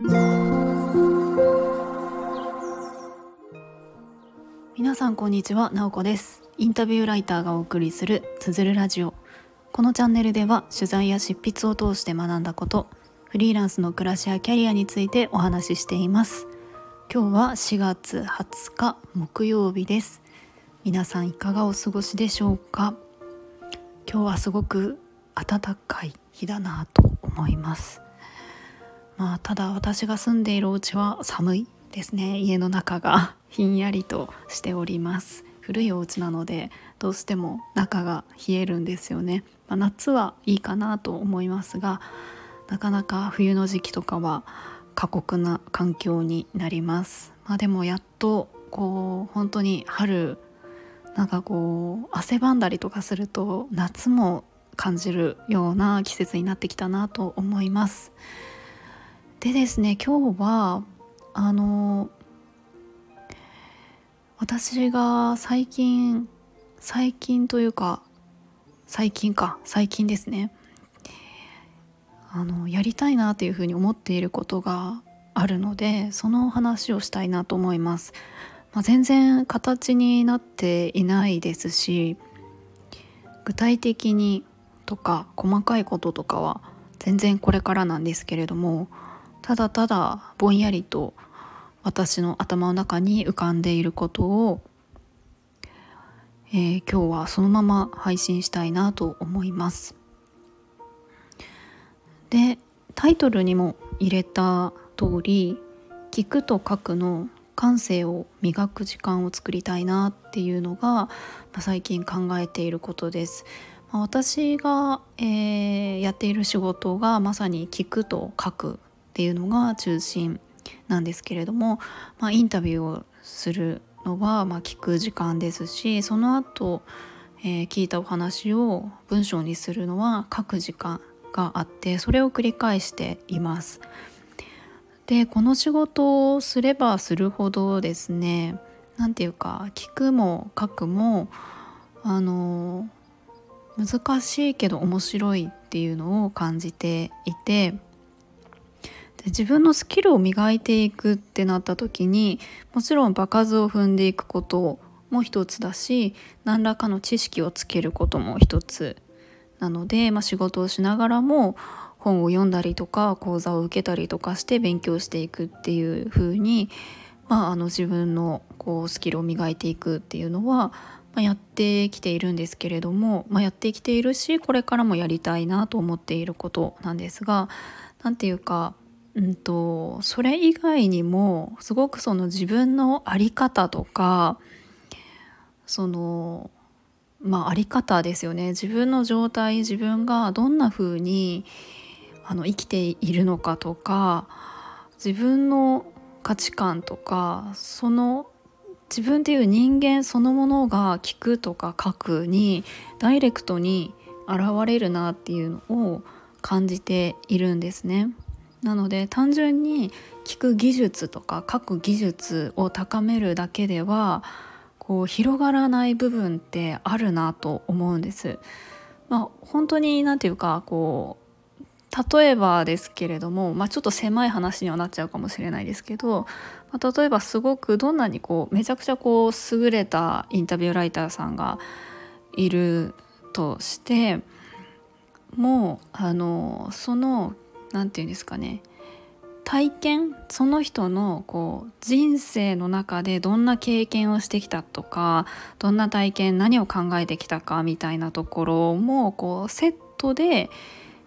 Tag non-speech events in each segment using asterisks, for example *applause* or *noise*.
皆さんこんにちは、なおこです。インタビューライターがお送りするつづるラジオ。このチャンネルでは取材や執筆を通して学んだことフリーランスの暮らしやキャリアについてお話ししています。今日は4月20日木曜日です。皆さんいかがお過ごしでしょうか？今日はすごく暖かい日だなと思います。まあただ私が住んでいるお家は寒いですね。家の中が *laughs* ひんやりとしております。古いお家なのでどうしても中が冷えるんですよね、まあ、夏はいいかなと思いますがなかなか冬の時期とかは過酷な環境になります、まあ、でもやっとこう本当に春なんかこう汗ばんだりとかすると夏も感じるような季節になってきたなと思います。でですね今日はあの私が最近最近というか最近か最近ですね。あのやりたいなっていうふうに思っていることがあるのでその話をしたいなと思います、まあ、全然形になっていないですし具体的にとか細かいこととかは全然これからなんですけれどもただただぼんやりと私の頭の中に浮かんでいることを、えー、今日はそのまま配信したいなと思います。でタイトルにも入れた通り聞くと書くの感性を磨く時間を作りたいなっていうのが、まあ、最近考えていることです。まあ、私が、えー、やっている仕事がまさに聞くと書くっていうのが中心なんですけれども、まあ、インタビューをするのは、まあ、聞く時間ですしその後、えー、聞いたお話を文章にするのは書く時間があってそれを繰り返しています。でこの仕事をすればするほどですね何て言うか聞くも書くもあの難しいけど面白いっていうのを感じていてで自分のスキルを磨いていくってなった時にもちろん場数を踏んでいくことも一つだし何らかの知識をつけることも一つ。なので、まあ、仕事をしながらも本を読んだりとか講座を受けたりとかして勉強していくっていう風に、まあ、あの自分のこうスキルを磨いていくっていうのは、まあ、やってきているんですけれども、まあ、やってきているしこれからもやりたいなと思っていることなんですが何て言うかうんと、それ以外にもすごくその自分の在り方とかそのまあ在り方ですよね自分の状態自分がどんな風にあの生きているのかとか自分の価値観とかその自分っていう人間そのものが聞くとか書くにダイレクトに現れるなっていうのを感じているんですね。なので単純に聞く技術とか書く技術を高めるだけではこう広がらない部分ってあるなと思うんです。まあ、本当に何て言うかこう例えばですけれども、まあ、ちょっと狭い話にはなっちゃうかもしれないですけど、まあ、例えばすごくどんなにこうめちゃくちゃこう優れたインタビューライターさんがいるとしてもうあのその何て言うんですかね。体験その人のこう人生の中でどんな経験をしてきたとかどんな体験何を考えてきたかみたいなところもこうセットで、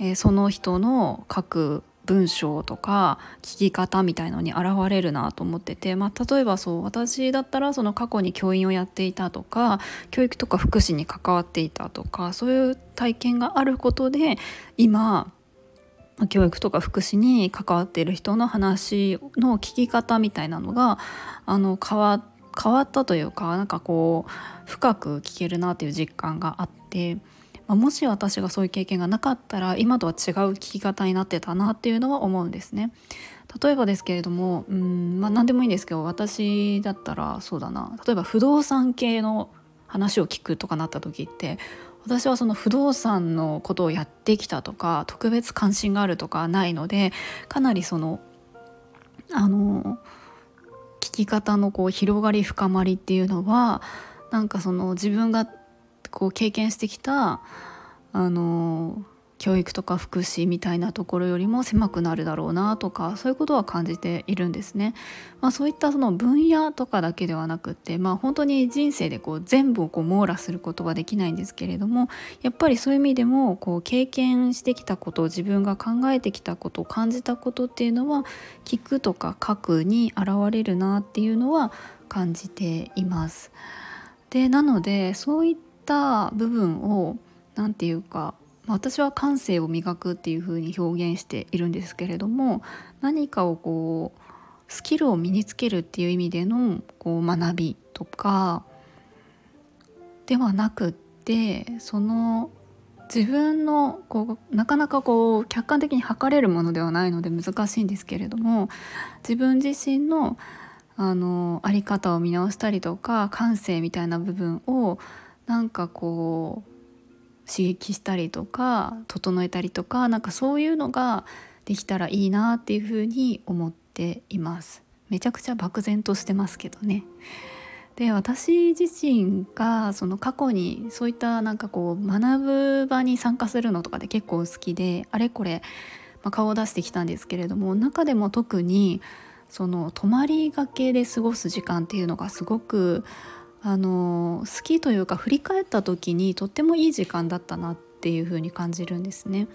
えー、その人の書く文章とか聞き方みたいのに現れるなと思ってて、まあ、例えばそう私だったらその過去に教員をやっていたとか教育とか福祉に関わっていたとかそういう体験があることで今教育とか福祉に関わっている人の話の聞き方みたいなのがあの変わ変わったというかなんかこう深く聞けるなっていう実感があって、まあ、もし私がそういう経験がなかったら今とは違う聞き方になってたなっていうのは思うんですね。例えばですけれどもうん、まあ、何でもいいんですけど私だったらそうだな例えば不動産系の話を聞くとかなった時って私はその不動産のことをやってきたとか特別関心があるとかないのでかなりそのあの聞き方のこう広がり深まりっていうのはなんかその自分がこう経験してきたあの教育とか福祉みたいなところよりも狭くなるだろうなとかそういうことは感じているんですね。まあ、そういったその分野とかだけではなくって、まあ、本当に人生でこう全部をこう網羅することはできないんですけれどもやっぱりそういう意味でもこう経験してきたこと自分が考えてきたこと感じたことっていうのは聞くとか書くに現れるなっていうのは感じています。でなのでそういった部分を何て言うか私は感性を磨くっていう風に表現しているんですけれども何かをこうスキルを身につけるっていう意味でのこう学びとかではなくってその自分のこうなかなかこう客観的に測れるものではないので難しいんですけれども自分自身のあの在り方を見直したりとか感性みたいな部分をなんかこう刺激したりとか整えたりとかなんかそういうのができたらいいなっていうふうに思っています。めちゃくちゃ漠然としてますけどね。で私自身がその過去にそういったなんかこう学ぶ場に参加するのとかで結構好きであれこれ、まあ、顔を出してきたんですけれども中でも特にその泊まりがけで過ごす時間っていうのがすごくあの好きというか振り返った時にとってもいい時間だったなっていう風に感じるんですね。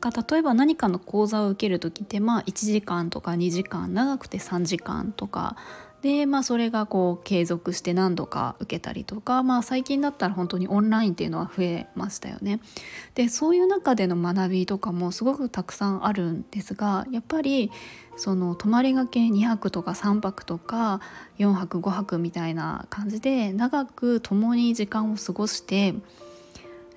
だから例えば何かの講座を受ける時ってまあ1時間とか2時間長くて3時間とかでまあそれがこう継続して何度か受けたりとかまあ最近だったら本当にオンラインっていうのは増えましたよね。でそういう中での学びとかもすごくたくさんあるんですがやっぱりその泊まりがけ2泊とか3泊とか4泊5泊みたいな感じで長く共に時間を過ごして、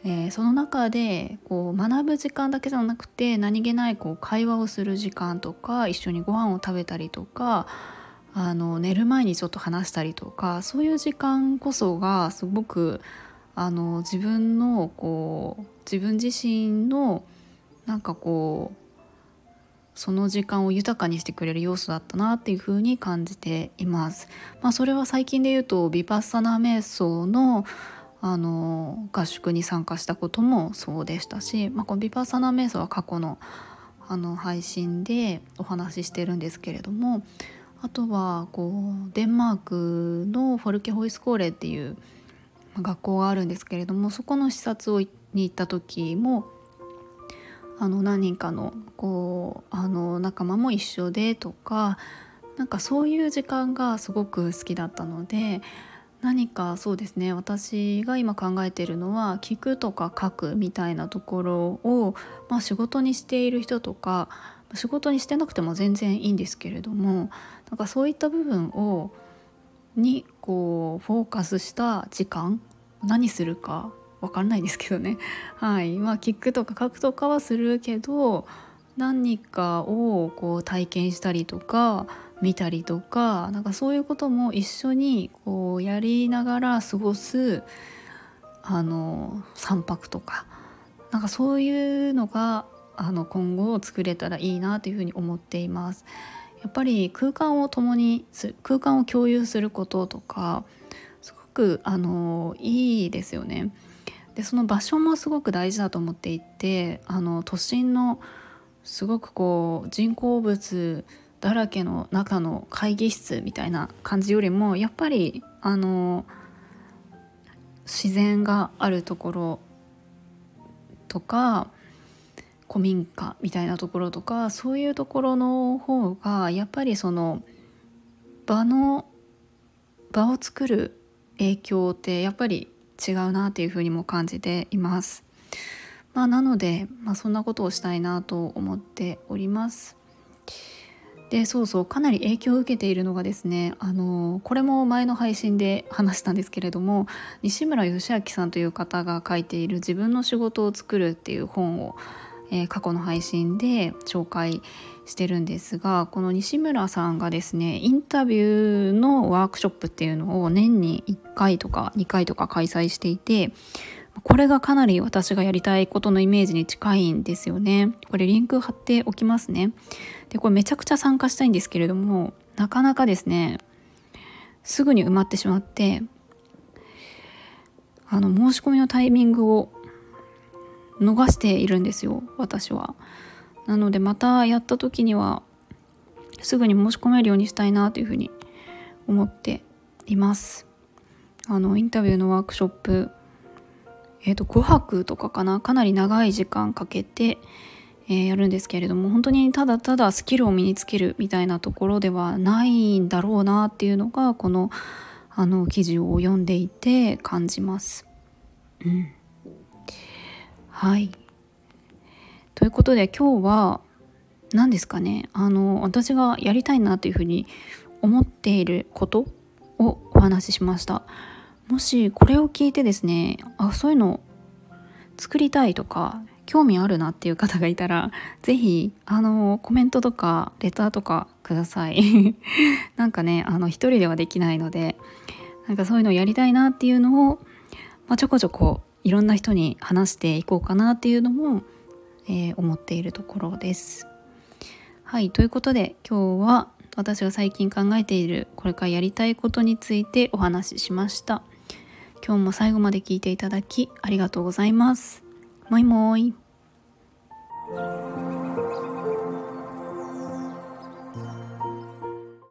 えー、その中でこう学ぶ時間だけじゃなくて何気ないこう会話をする時間とか一緒にご飯を食べたりとかあの寝る前にちょっと話したりとかそういう時間こそがすごくあの自分のこう自分自身のなんかこうその時間を豊かにしてくれる要素だったなっていうふうに感じています。まあ、それは最近で言うとビパッサナ瞑想のあの合宿に参加したこともそうでしたし、まあ、このビパッサナ瞑想は過去のあの配信でお話ししてるんですけれどもあとはこうデンマークのフォルケホイスコーレっていう学校があるんですけれどもそこの視察をに行った時もあの何人かのこうあの仲間も一緒でとかなんかそういう時間がすごく好きだったので何かそうですね私が今考えているのは聞くとか書くみたいなところを、まあ、仕事にしている人とか仕事にしてなくても全然いいんですけれどもなんかそういった部分をにこうフォーカスした時間何するか分かんないですけどね。*laughs* はい。まあキックとか書くとかはするけど何かをこう体験したりとか見たりとかなんかそういうことも一緒にこうやりながら過ごすあの3泊とかなんかそういうのがあの今後作れたらいいなというふうに思っています。やっぱり空間を共に空間を共有することとかすごくあのいいですよね。でその場所もすごく大事だと思っていてあの都心のすごくこう人工物だらけの中の会議室みたいな感じよりもやっぱりあの自然があるところとか古民家みたいなところとかそういうところの方がやっぱりその場の場を作る影響ってやっぱり違うなっていうふうにも感じています。まあ、なので、まあ、そんなことをしたいなと思っております。でそうそうかなり影響を受けているのがですねあのこれも前の配信で話したんですけれども西村義明さんという方が書いている「自分の仕事を作る」っていう本を、えー、過去の配信で紹介してるんですがこの西村さんがですねインタビューのワークショップっていうのを年に1回とか2回とか開催していてこれがかなり私がやりたいことのイメージに近いんですよね。これリンク貼っておきますね。でこれめちゃくちゃ参加したいんですけれどもなかなかですねすぐに埋まってしまってあの申し込みのタイミングを逃しているんですよ私は。なのでまたやった時にはすぐに申し込めるようにしたいなというふうに思っています。あのインタビューのワークショップえー、と5泊とかかなかなり長い時間かけて、えー、やるんですけれども本当にただただスキルを身につけるみたいなところではないんだろうなっていうのがこのあの記事を読んでいて感じます。うん、はい。ということで今日は何ですかね？あの私がやりたいなというふうに思っていることをお話ししました。もしこれを聞いてですねあそういうの作りたいとか興味あるなっていう方がいたら是非あのコメントとかレターとかください。*laughs* なんかねあの一人ではできないのでなんかそういうのをやりたいなっていうのを、まあ、ちょこちょこいろんな人に話していこうかなっていうのも、えー、思っているところです。はいということで今日は私が最近考えているこれからやりたいことについてお話ししました。今日も最後まで聞いていただきありがとうございます。もいもーい。